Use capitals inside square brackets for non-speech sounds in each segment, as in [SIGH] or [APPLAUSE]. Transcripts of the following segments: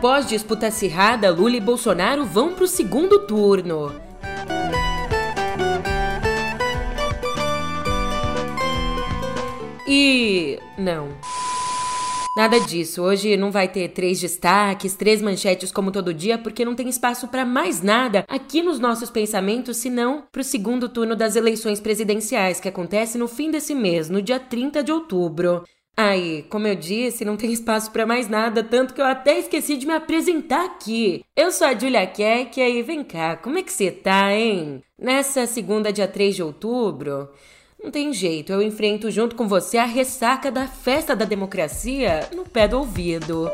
Após disputa acirrada, Lula e Bolsonaro vão para o segundo turno. E. não. Nada disso. Hoje não vai ter três destaques, três manchetes como todo dia, porque não tem espaço para mais nada aqui nos nossos pensamentos, senão para o segundo turno das eleições presidenciais, que acontece no fim desse mês, no dia 30 de outubro. Aí, como eu disse, não tem espaço para mais nada, tanto que eu até esqueci de me apresentar aqui. Eu sou a Julia Keck, e aí vem cá, como é que você tá, hein? Nessa segunda, dia 3 de outubro, não tem jeito, eu enfrento junto com você a ressaca da festa da democracia no pé do ouvido.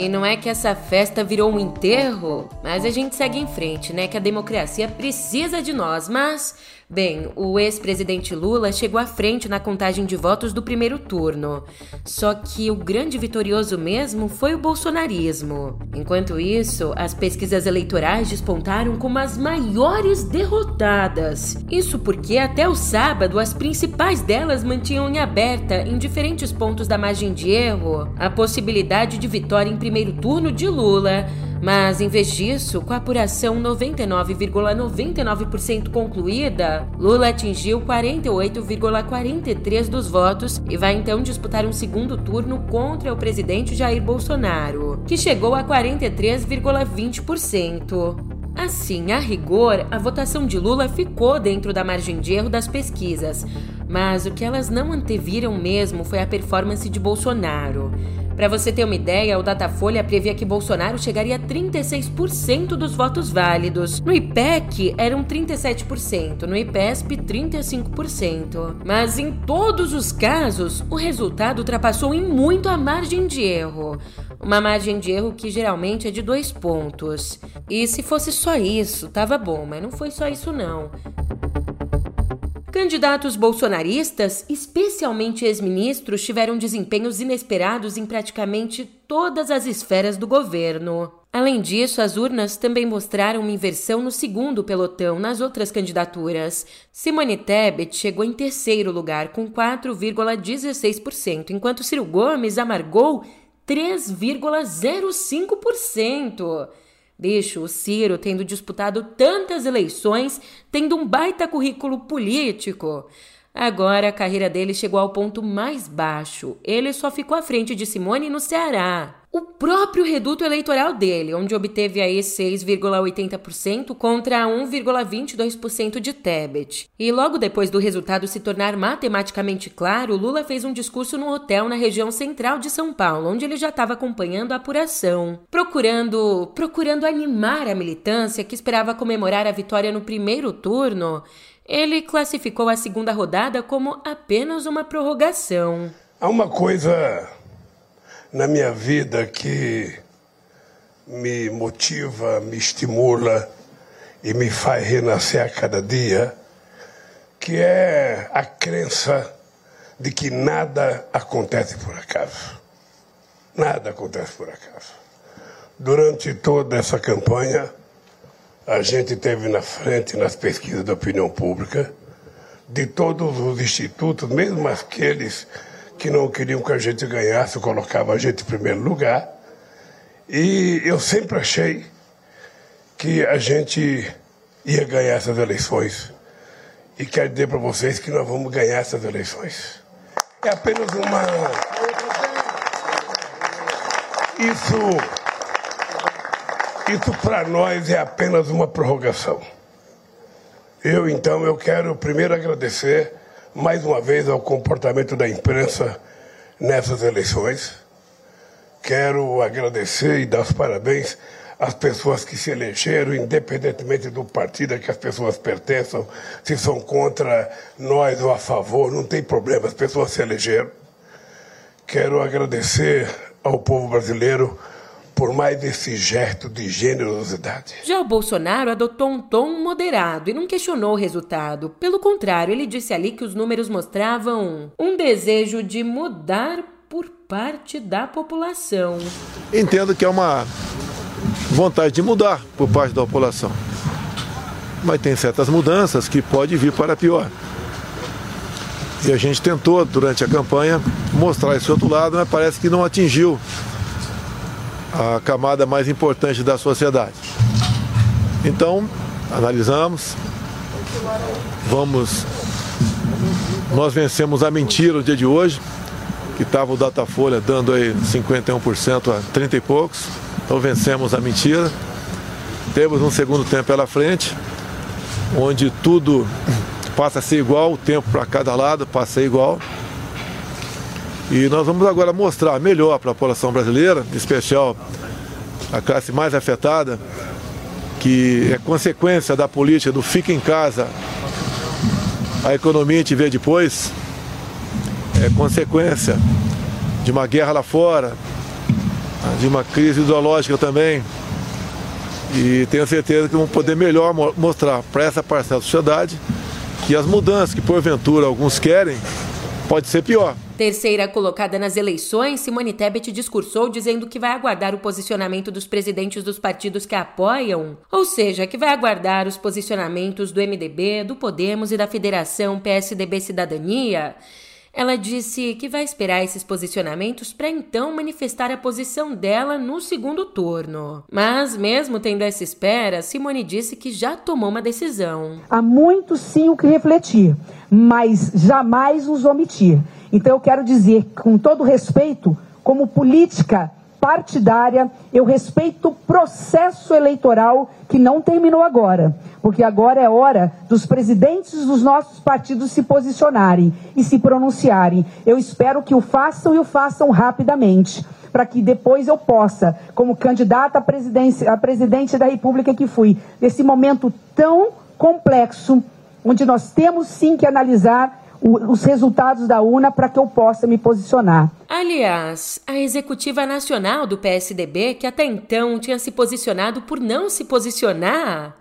E não é que essa festa virou um enterro, mas a gente segue em frente, né? Que a democracia precisa de nós, mas Bem, o ex-presidente Lula chegou à frente na contagem de votos do primeiro turno. Só que o grande vitorioso mesmo foi o bolsonarismo. Enquanto isso, as pesquisas eleitorais despontaram como as maiores derrotadas. Isso porque até o sábado as principais delas mantinham em aberta, em diferentes pontos da margem de erro, a possibilidade de vitória em primeiro turno de Lula mas, em vez disso, com a apuração 99,99% ,99 concluída, Lula atingiu 48,43% dos votos e vai então disputar um segundo turno contra o presidente Jair Bolsonaro, que chegou a 43,20%. Assim, a rigor, a votação de Lula ficou dentro da margem de erro das pesquisas, mas o que elas não anteviram mesmo foi a performance de Bolsonaro. Para você ter uma ideia, o Datafolha previa que Bolsonaro chegaria a 36% dos votos válidos. No IPEC, eram 37%, no IPESP, 35%. Mas em todos os casos, o resultado ultrapassou em muito a margem de erro. Uma margem de erro que geralmente é de dois pontos. E se fosse só isso, tava bom, mas não foi só isso não. Candidatos bolsonaristas, especialmente ex-ministros, tiveram desempenhos inesperados em praticamente todas as esferas do governo. Além disso, as urnas também mostraram uma inversão no segundo pelotão nas outras candidaturas. Simone Tebet chegou em terceiro lugar com 4,16%, enquanto Ciro Gomes amargou 3,05%. Bicho, o Ciro tendo disputado tantas eleições, tendo um baita currículo político. Agora a carreira dele chegou ao ponto mais baixo. Ele só ficou à frente de Simone no Ceará o próprio reduto eleitoral dele, onde obteve aí 6,80% contra 1,22% de Tebet. E logo depois do resultado se tornar matematicamente claro, Lula fez um discurso num hotel na região central de São Paulo, onde ele já estava acompanhando a apuração, procurando, procurando animar a militância que esperava comemorar a vitória no primeiro turno. Ele classificou a segunda rodada como apenas uma prorrogação. Há uma coisa na minha vida que me motiva, me estimula e me faz renascer a cada dia, que é a crença de que nada acontece por acaso. Nada acontece por acaso. Durante toda essa campanha, a gente teve na frente nas pesquisas da opinião pública de todos os institutos, mesmo aqueles que não queriam que a gente ganhasse, colocava a gente em primeiro lugar. E eu sempre achei que a gente ia ganhar essas eleições. E quero dizer para vocês que nós vamos ganhar essas eleições. É apenas uma. Isso. Isso para nós é apenas uma prorrogação. Eu, então, eu quero primeiro agradecer mais uma vez ao comportamento da imprensa nessas eleições. Quero agradecer e dar os parabéns às pessoas que se elegeram, independentemente do partido a que as pessoas pertençam, se são contra nós ou a favor, não tem problema, as pessoas se elegeram. Quero agradecer ao povo brasileiro por mais esse gesto de generosidade. Já o Bolsonaro adotou um tom moderado e não questionou o resultado. Pelo contrário, ele disse ali que os números mostravam um desejo de mudar por parte da população. Entendo que é uma vontade de mudar por parte da população. Mas tem certas mudanças que pode vir para pior. E a gente tentou, durante a campanha, mostrar esse outro lado, mas parece que não atingiu a camada mais importante da sociedade. Então, analisamos, vamos. Nós vencemos a mentira no dia de hoje, que estava o Datafolha dando aí 51% a 30 e poucos. Então vencemos a mentira. Temos um segundo tempo pela frente, onde tudo passa a ser igual, o tempo para cada lado passa a ser igual. E nós vamos agora mostrar melhor para a população brasileira, em especial a classe mais afetada, que é consequência da política do fica em casa, a economia te vê depois, é consequência de uma guerra lá fora, de uma crise ideológica também. E tenho certeza que vamos poder melhor mostrar para essa parcela da sociedade que as mudanças que porventura alguns querem pode ser pior. Terceira colocada nas eleições, Simone Tebet discursou dizendo que vai aguardar o posicionamento dos presidentes dos partidos que a apoiam, ou seja, que vai aguardar os posicionamentos do MDB, do Podemos e da Federação PSDB Cidadania. Ela disse que vai esperar esses posicionamentos para então manifestar a posição dela no segundo turno. Mas, mesmo tendo essa espera, Simone disse que já tomou uma decisão. Há muito sim o que refletir, mas jamais os omitir. Então, eu quero dizer, com todo respeito, como política partidária, eu respeito o processo eleitoral que não terminou agora, porque agora é hora dos presidentes dos nossos partidos se posicionarem e se pronunciarem. Eu espero que o façam e o façam rapidamente, para que depois eu possa, como candidata à presidência, a presidente da República que fui, nesse momento tão complexo, onde nós temos sim que analisar os resultados da UNA para que eu possa me posicionar. Aliás, a executiva nacional do PSDB, que até então tinha se posicionado por não se posicionar,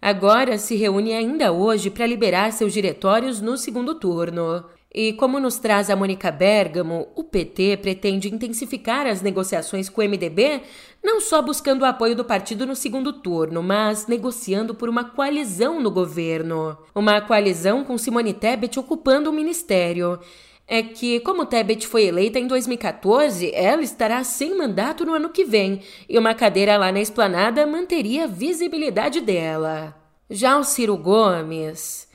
agora se reúne ainda hoje para liberar seus diretórios no segundo turno. E como nos traz a Mônica Bergamo, o PT pretende intensificar as negociações com o MDB, não só buscando o apoio do partido no segundo turno, mas negociando por uma coalizão no governo. Uma coalizão com Simone Tebet ocupando o ministério. É que, como Tebet foi eleita em 2014, ela estará sem mandato no ano que vem, e uma cadeira lá na esplanada manteria a visibilidade dela. Já o Ciro Gomes.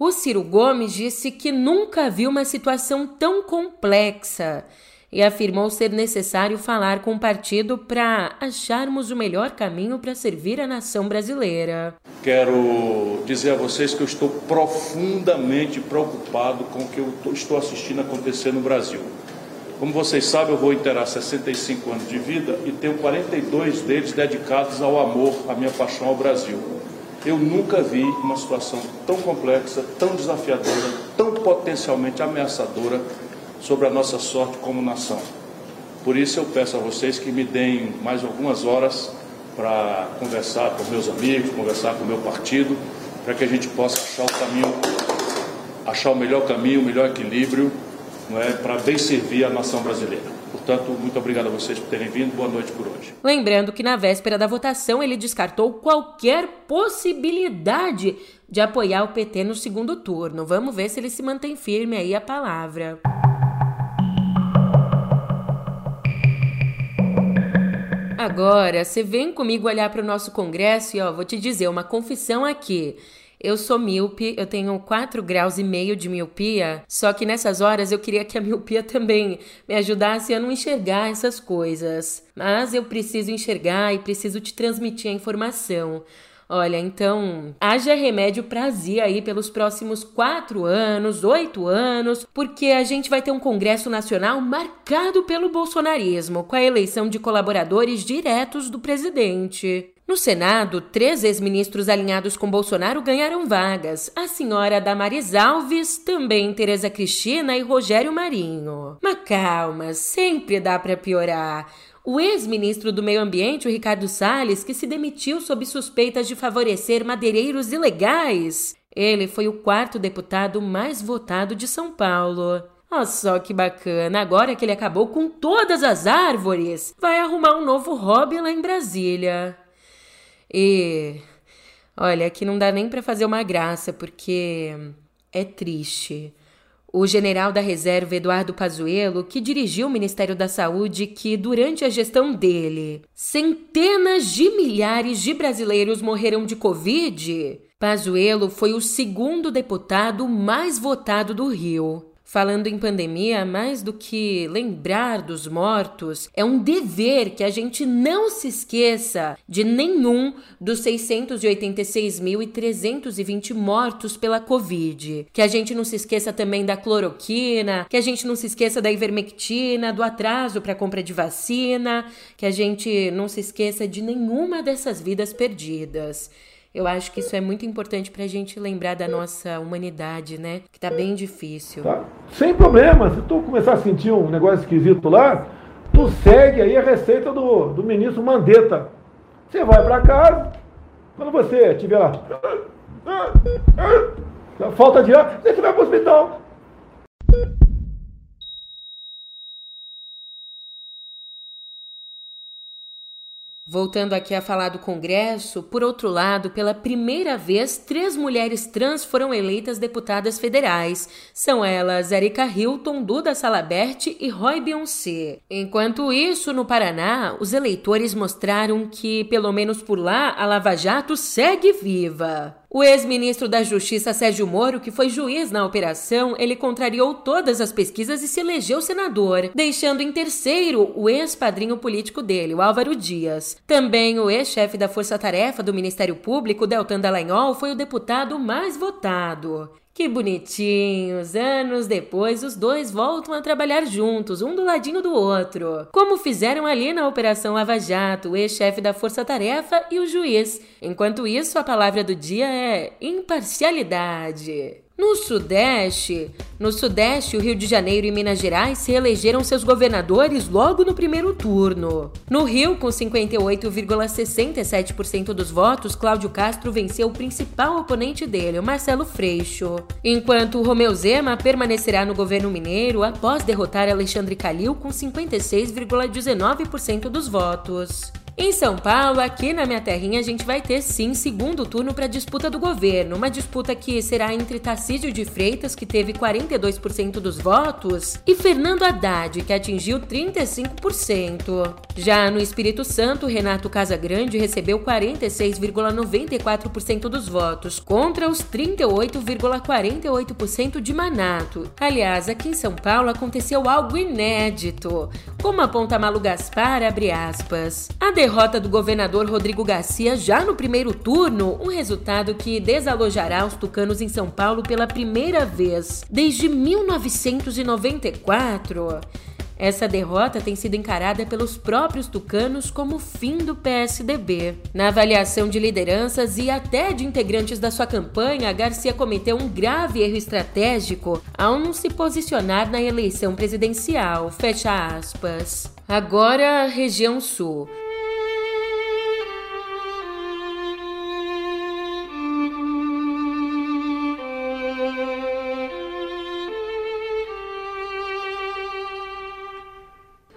O Ciro Gomes disse que nunca viu uma situação tão complexa e afirmou ser necessário falar com o partido para acharmos o melhor caminho para servir a nação brasileira. Quero dizer a vocês que eu estou profundamente preocupado com o que eu estou assistindo acontecer no Brasil. Como vocês sabem, eu vou inteirar 65 anos de vida e tenho 42 deles dedicados ao amor, à minha paixão ao Brasil. Eu nunca vi uma situação tão complexa, tão desafiadora, tão potencialmente ameaçadora sobre a nossa sorte como nação. Por isso eu peço a vocês que me deem mais algumas horas para conversar com meus amigos, conversar com o meu partido, para que a gente possa achar o caminho, achar o melhor caminho, o melhor equilíbrio, não é, para bem servir a nação brasileira. Portanto, muito obrigado a vocês por terem vindo. Boa noite por hoje. Lembrando que na véspera da votação ele descartou qualquer possibilidade de apoiar o PT no segundo turno. Vamos ver se ele se mantém firme aí a palavra. Agora, você vem comigo olhar para o nosso congresso e ó, vou te dizer uma confissão aqui. Eu sou míope, eu tenho 4 graus e meio de miopia, só que nessas horas eu queria que a [LAUGHS] miopia também me ajudasse a não enxergar essas coisas. Mas eu preciso enxergar e preciso te transmitir a informação. Olha, então, haja remédio pra azia aí pelos próximos quatro anos, oito anos, porque a gente vai ter um Congresso Nacional marcado pelo bolsonarismo, com a eleição de colaboradores diretos do presidente. No Senado, três ex-ministros alinhados com Bolsonaro ganharam vagas: a senhora Damaris Alves, também Tereza Cristina e Rogério Marinho. Mas calma, sempre dá para piorar. O ex-ministro do Meio Ambiente, o Ricardo Salles, que se demitiu sob suspeitas de favorecer madeireiros ilegais. Ele foi o quarto deputado mais votado de São Paulo. Olha só que bacana, agora que ele acabou com todas as árvores, vai arrumar um novo hobby lá em Brasília. E olha, aqui não dá nem para fazer uma graça, porque é triste. O general da reserva Eduardo Pazuello, que dirigiu o Ministério da Saúde, que durante a gestão dele, centenas de milhares de brasileiros morreram de Covid. Pazuello foi o segundo deputado mais votado do Rio. Falando em pandemia, mais do que lembrar dos mortos, é um dever que a gente não se esqueça de nenhum dos 686.320 mortos pela Covid. Que a gente não se esqueça também da cloroquina, que a gente não se esqueça da ivermectina, do atraso para a compra de vacina, que a gente não se esqueça de nenhuma dessas vidas perdidas. Eu acho que isso é muito importante para a gente lembrar da nossa humanidade, né? Que tá bem difícil. Tá. Sem problema. Se tu começar a sentir um negócio esquisito lá, tu segue aí a receita do, do ministro Mandetta. Você vai para casa, quando você tiver lá, falta de ar, você vai para o hospital. Voltando aqui a falar do Congresso, por outro lado, pela primeira vez, três mulheres trans foram eleitas deputadas federais. São elas Erika Hilton, Duda Salabert e Roy Beyoncé. Enquanto isso, no Paraná, os eleitores mostraram que, pelo menos por lá, a Lava Jato segue viva. O ex-ministro da Justiça Sérgio Moro, que foi juiz na operação, ele contrariou todas as pesquisas e se elegeu senador, deixando em terceiro o ex-padrinho político dele, o Álvaro Dias. Também o ex-chefe da Força Tarefa do Ministério Público, Deltan Dallagnol, foi o deputado mais votado. Que bonitinhos! Anos depois, os dois voltam a trabalhar juntos, um do ladinho do outro. Como fizeram ali na Operação Lava Jato, o ex-chefe da Força Tarefa e o juiz. Enquanto isso, a palavra do dia é imparcialidade. No Sudeste, no Sudeste, o Rio de Janeiro e Minas Gerais se elegeram seus governadores logo no primeiro turno. No Rio, com 58,67% dos votos, Cláudio Castro venceu o principal oponente dele, Marcelo Freixo. Enquanto Romeu Zema permanecerá no governo mineiro após derrotar Alexandre Calil com 56,19% dos votos. Em São Paulo, aqui na minha terrinha, a gente vai ter sim segundo turno para a disputa do governo. Uma disputa que será entre Tarcísio de Freitas, que teve 42% dos votos, e Fernando Haddad, que atingiu 35%. Já no Espírito Santo, Renato Casagrande recebeu 46,94% dos votos, contra os 38,48% de Manato. Aliás, aqui em São Paulo aconteceu algo inédito. Como aponta Malu Gaspar, abre aspas. A derrota do governador Rodrigo Garcia já no primeiro turno, um resultado que desalojará os tucanos em São Paulo pela primeira vez desde 1994. Essa derrota tem sido encarada pelos próprios tucanos como o fim do PSDB. Na avaliação de lideranças e até de integrantes da sua campanha, Garcia cometeu um grave erro estratégico ao não se posicionar na eleição presidencial. Fecha aspas. Agora, região sul.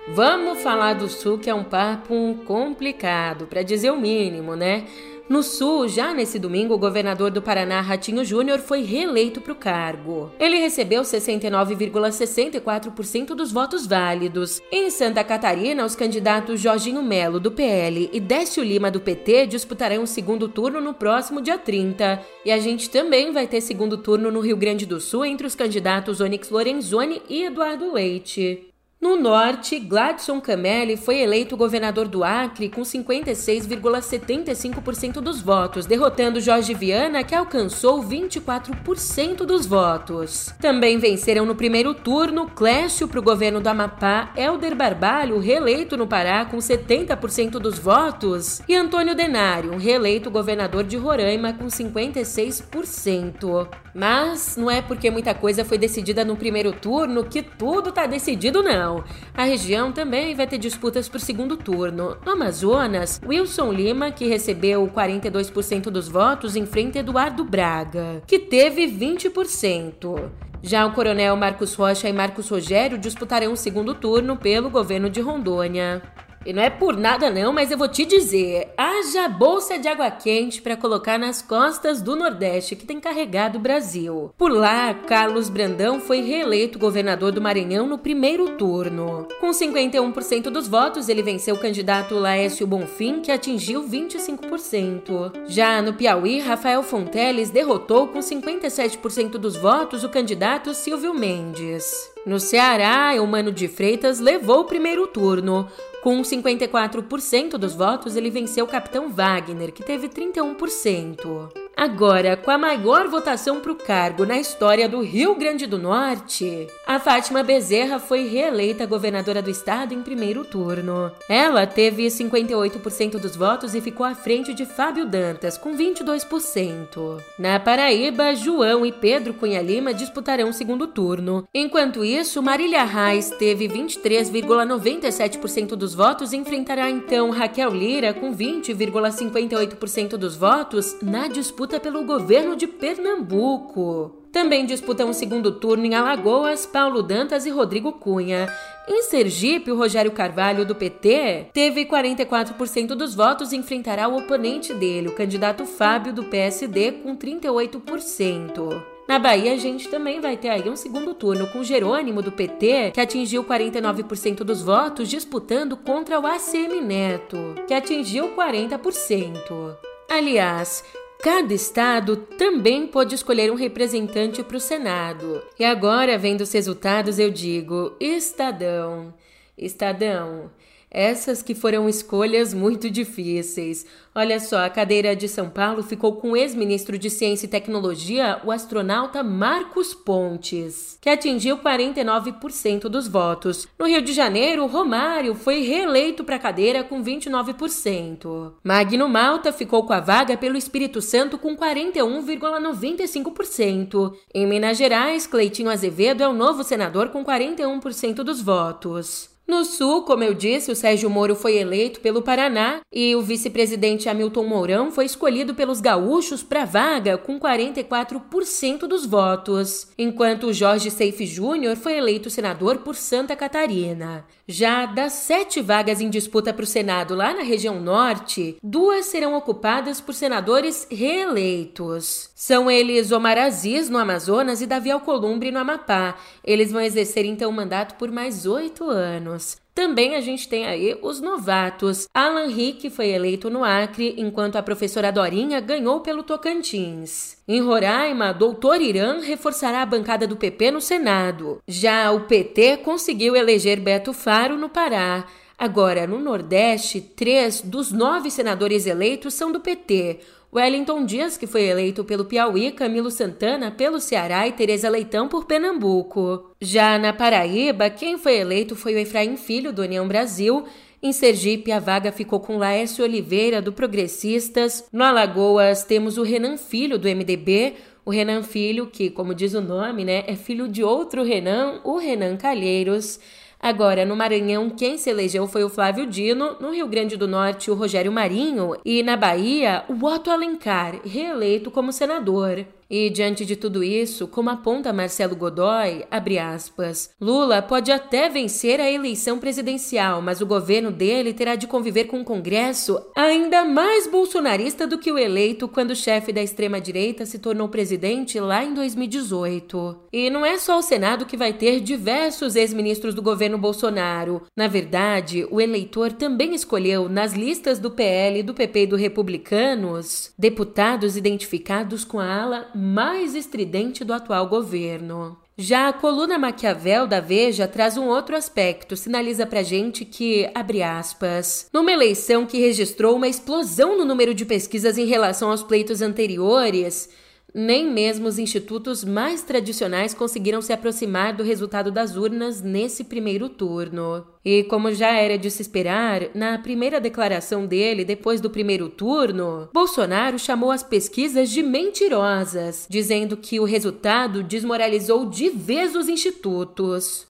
Vamos falar do Sul, que é um papo complicado, para dizer o mínimo, né? No Sul, já nesse domingo, o governador do Paraná, Ratinho Júnior, foi reeleito para o cargo. Ele recebeu 69,64% dos votos válidos. Em Santa Catarina, os candidatos Jorginho Melo, do PL, e Décio Lima, do PT, disputarão o segundo turno no próximo dia 30. E a gente também vai ter segundo turno no Rio Grande do Sul entre os candidatos Onyx Lorenzoni e Eduardo Leite. No norte, Gladson Camelli foi eleito governador do Acre com 56,75% dos votos, derrotando Jorge Viana, que alcançou 24% dos votos. Também venceram no primeiro turno Clécio para o governo do Amapá, Helder Barbalho, reeleito no Pará com 70% dos votos, e Antônio Denário, reeleito governador de Roraima com 56%. Mas não é porque muita coisa foi decidida no primeiro turno que tudo está decidido, não. A região também vai ter disputas para o segundo turno. No Amazonas, Wilson Lima, que recebeu 42% dos votos, enfrenta Eduardo Braga, que teve 20%. Já o coronel Marcos Rocha e Marcos Rogério disputarão o segundo turno pelo governo de Rondônia. E não é por nada não, mas eu vou te dizer, haja bolsa de água quente para colocar nas costas do Nordeste que tem carregado o Brasil. Por lá, Carlos Brandão foi reeleito governador do Maranhão no primeiro turno. Com 51% dos votos, ele venceu o candidato Laércio Bonfim, que atingiu 25%. Já no Piauí, Rafael Fonteles derrotou com 57% dos votos o candidato Silvio Mendes. No Ceará, Eumano de Freitas levou o primeiro turno. Com 54% dos votos, ele venceu o capitão Wagner, que teve 31%. Agora, com a maior votação para o cargo na história do Rio Grande do Norte, a Fátima Bezerra foi reeleita governadora do estado em primeiro turno. Ela teve 58% dos votos e ficou à frente de Fábio Dantas, com 22%. Na Paraíba, João e Pedro Cunha Lima disputarão o segundo turno. Enquanto isso, Marília Reis teve 23,97% dos votos e enfrentará então Raquel Lira com 20,58% dos votos na disputa disputa pelo governo de Pernambuco. Também disputam o segundo turno em Alagoas, Paulo Dantas e Rodrigo Cunha. Em Sergipe, o Rogério Carvalho, do PT, teve 44% dos votos e enfrentará o oponente dele, o candidato Fábio, do PSD, com 38%. Na Bahia, a gente também vai ter aí um segundo turno com Jerônimo do PT, que atingiu 49% dos votos, disputando contra o ACM Neto, que atingiu 40%. Aliás, Cada estado também pode escolher um representante para o Senado. E agora, vendo os resultados, eu digo: Estadão, Estadão, essas que foram escolhas muito difíceis. Olha só, a cadeira de São Paulo ficou com o ex-ministro de Ciência e Tecnologia, o astronauta Marcos Pontes, que atingiu 49% dos votos. No Rio de Janeiro, Romário foi reeleito para a cadeira com 29%. Magno Malta ficou com a vaga pelo Espírito Santo com 41,95%. Em Minas Gerais, Cleitinho Azevedo é o novo senador com 41% dos votos. No Sul, como eu disse, o Sérgio Moro foi eleito pelo Paraná e o vice-presidente Hamilton Mourão foi escolhido pelos gaúchos para vaga com 44% dos votos, enquanto Jorge Seife Júnior foi eleito senador por Santa Catarina. Já das sete vagas em disputa para o Senado lá na região norte, duas serão ocupadas por senadores reeleitos. São eles Omar Aziz, no Amazonas, e Davi Alcolumbre, no Amapá. Eles vão exercer então o mandato por mais oito anos. Também a gente tem aí os novatos. Alan Rick foi eleito no Acre, enquanto a professora Dorinha ganhou pelo Tocantins. Em Roraima, doutor Irã reforçará a bancada do PP no Senado. Já o PT conseguiu eleger Beto Faro no Pará. Agora, no Nordeste, três dos nove senadores eleitos são do PT. Wellington Dias, que foi eleito pelo Piauí, Camilo Santana pelo Ceará e Tereza Leitão por Pernambuco. Já na Paraíba, quem foi eleito foi o Efraim Filho, do União Brasil. Em Sergipe, a vaga ficou com Laércio Oliveira, do Progressistas. No Alagoas, temos o Renan Filho, do MDB. O Renan Filho, que, como diz o nome, né, é filho de outro Renan, o Renan Calheiros. Agora, no Maranhão, quem se elegeu foi o Flávio Dino, no Rio Grande do Norte, o Rogério Marinho e na Bahia, o Otto Alencar, reeleito como senador. E diante de tudo isso, como aponta Marcelo Godoy, aspas, Lula pode até vencer a eleição presidencial, mas o governo dele terá de conviver com um Congresso ainda mais bolsonarista do que o eleito quando o chefe da extrema-direita se tornou presidente lá em 2018. E não é só o Senado que vai ter diversos ex-ministros do governo Bolsonaro. Na verdade, o eleitor também escolheu nas listas do PL, do PP e do Republicanos deputados identificados com a ala mais estridente do atual governo. Já a coluna Maquiavel da Veja traz um outro aspecto, sinaliza pra gente que, abre aspas, numa eleição que registrou uma explosão no número de pesquisas em relação aos pleitos anteriores, nem mesmo os institutos mais tradicionais conseguiram se aproximar do resultado das urnas nesse primeiro turno. E como já era de se esperar, na primeira declaração dele depois do primeiro turno, Bolsonaro chamou as pesquisas de mentirosas, dizendo que o resultado desmoralizou de vez os institutos.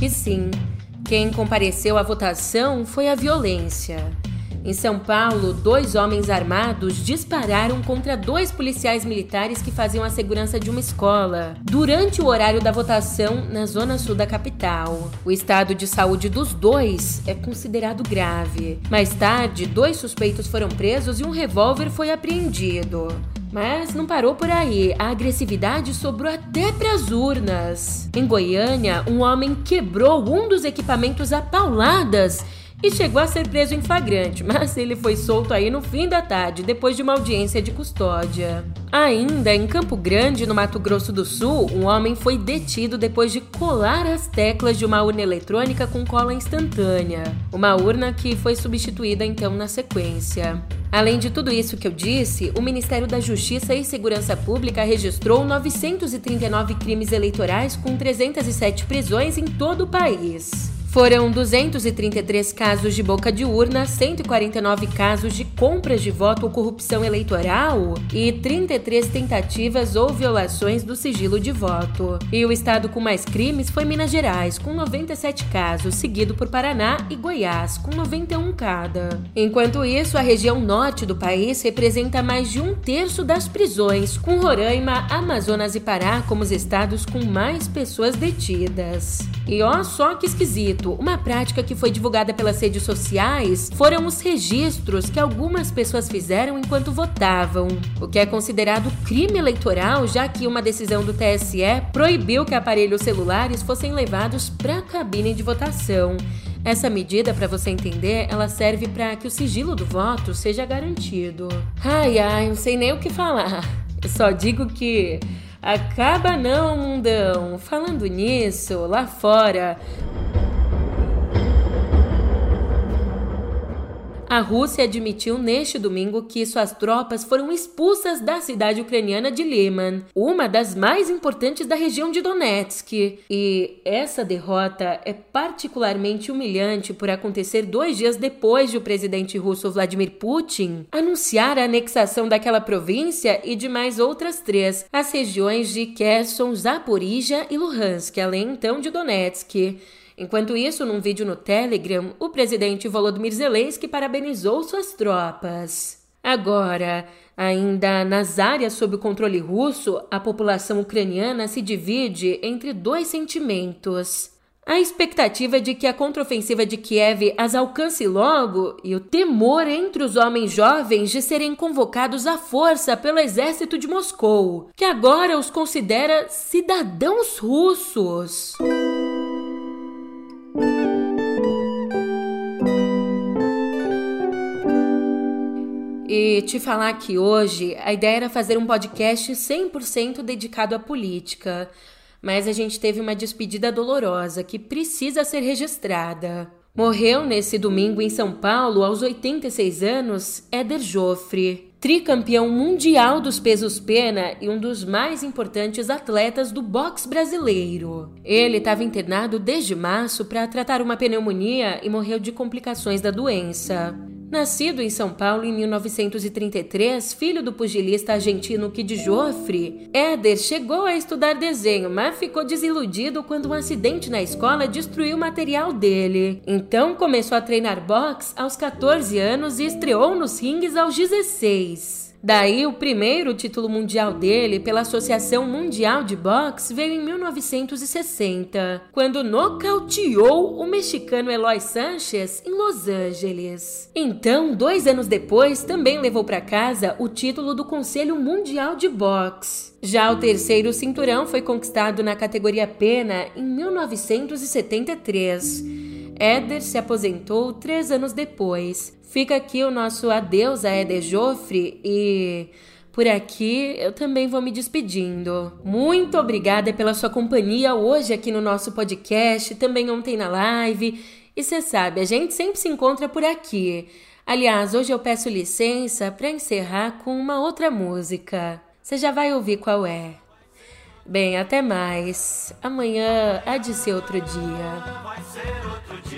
E sim, quem compareceu à votação foi a violência. Em São Paulo, dois homens armados dispararam contra dois policiais militares que faziam a segurança de uma escola durante o horário da votação na zona sul da capital. O estado de saúde dos dois é considerado grave. Mais tarde, dois suspeitos foram presos e um revólver foi apreendido. Mas não parou por aí. A agressividade sobrou até para as urnas. Em Goiânia, um homem quebrou um dos equipamentos a e chegou a ser preso em flagrante, mas ele foi solto aí no fim da tarde, depois de uma audiência de custódia. Ainda em Campo Grande, no Mato Grosso do Sul, um homem foi detido depois de colar as teclas de uma urna eletrônica com cola instantânea. Uma urna que foi substituída então na sequência. Além de tudo isso que eu disse, o Ministério da Justiça e Segurança Pública registrou 939 crimes eleitorais com 307 prisões em todo o país. Foram 233 casos de boca de urna, 149 casos de compras de voto ou corrupção eleitoral e 33 tentativas ou violações do sigilo de voto. E o estado com mais crimes foi Minas Gerais, com 97 casos, seguido por Paraná e Goiás, com 91 cada. Enquanto isso, a região norte do país representa mais de um terço das prisões, com Roraima, Amazonas e Pará como os estados com mais pessoas detidas. E ó, só que esquisito uma prática que foi divulgada pelas redes sociais foram os registros que algumas pessoas fizeram enquanto votavam, o que é considerado crime eleitoral, já que uma decisão do TSE proibiu que aparelhos celulares fossem levados para a cabine de votação. Essa medida, para você entender, ela serve para que o sigilo do voto seja garantido. Ai, ai, não sei nem o que falar. Eu só digo que acaba não, mundão. Falando nisso, lá fora, A Rússia admitiu neste domingo que suas tropas foram expulsas da cidade ucraniana de Liman, uma das mais importantes da região de Donetsk. E essa derrota é particularmente humilhante por acontecer dois dias depois de o presidente russo Vladimir Putin anunciar a anexação daquela província e de mais outras três, as regiões de Kherson, Zaporizhia e Luhansk, além então de Donetsk. Enquanto isso, num vídeo no Telegram, o presidente Volodymyr Zelensky parabenizou suas tropas. Agora, ainda nas áreas sob o controle russo, a população ucraniana se divide entre dois sentimentos. A expectativa de que a contraofensiva de Kiev as alcance logo e o temor entre os homens jovens de serem convocados à força pelo exército de Moscou, que agora os considera cidadãos russos. Te falar que hoje a ideia era fazer um podcast 100% dedicado à política, mas a gente teve uma despedida dolorosa que precisa ser registrada. Morreu nesse domingo em São Paulo, aos 86 anos, Éder Joffre, tricampeão mundial dos pesos pena e um dos mais importantes atletas do boxe brasileiro. Ele estava internado desde março para tratar uma pneumonia e morreu de complicações da doença. Nascido em São Paulo em 1933, filho do pugilista argentino Kid Joffre, Éder chegou a estudar desenho, mas ficou desiludido quando um acidente na escola destruiu o material dele. Então começou a treinar boxe aos 14 anos e estreou nos rings aos 16. Daí, o primeiro título mundial dele pela Associação Mundial de Boxe veio em 1960, quando nocauteou o mexicano Eloy Sanchez em Los Angeles. Então, dois anos depois, também levou para casa o título do Conselho Mundial de Boxe. Já o terceiro cinturão foi conquistado na categoria pena em 1973. Éder se aposentou três anos depois, Fica aqui o nosso adeus a Eder Joffre e por aqui eu também vou me despedindo. Muito obrigada pela sua companhia hoje aqui no nosso podcast, também ontem na live. E você sabe, a gente sempre se encontra por aqui. Aliás, hoje eu peço licença para encerrar com uma outra música. Você já vai ouvir qual é. Bem, até mais. Amanhã há de ser outro dia. Vai ser outro dia.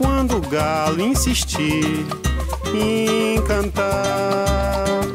quando o galo insistir em cantar?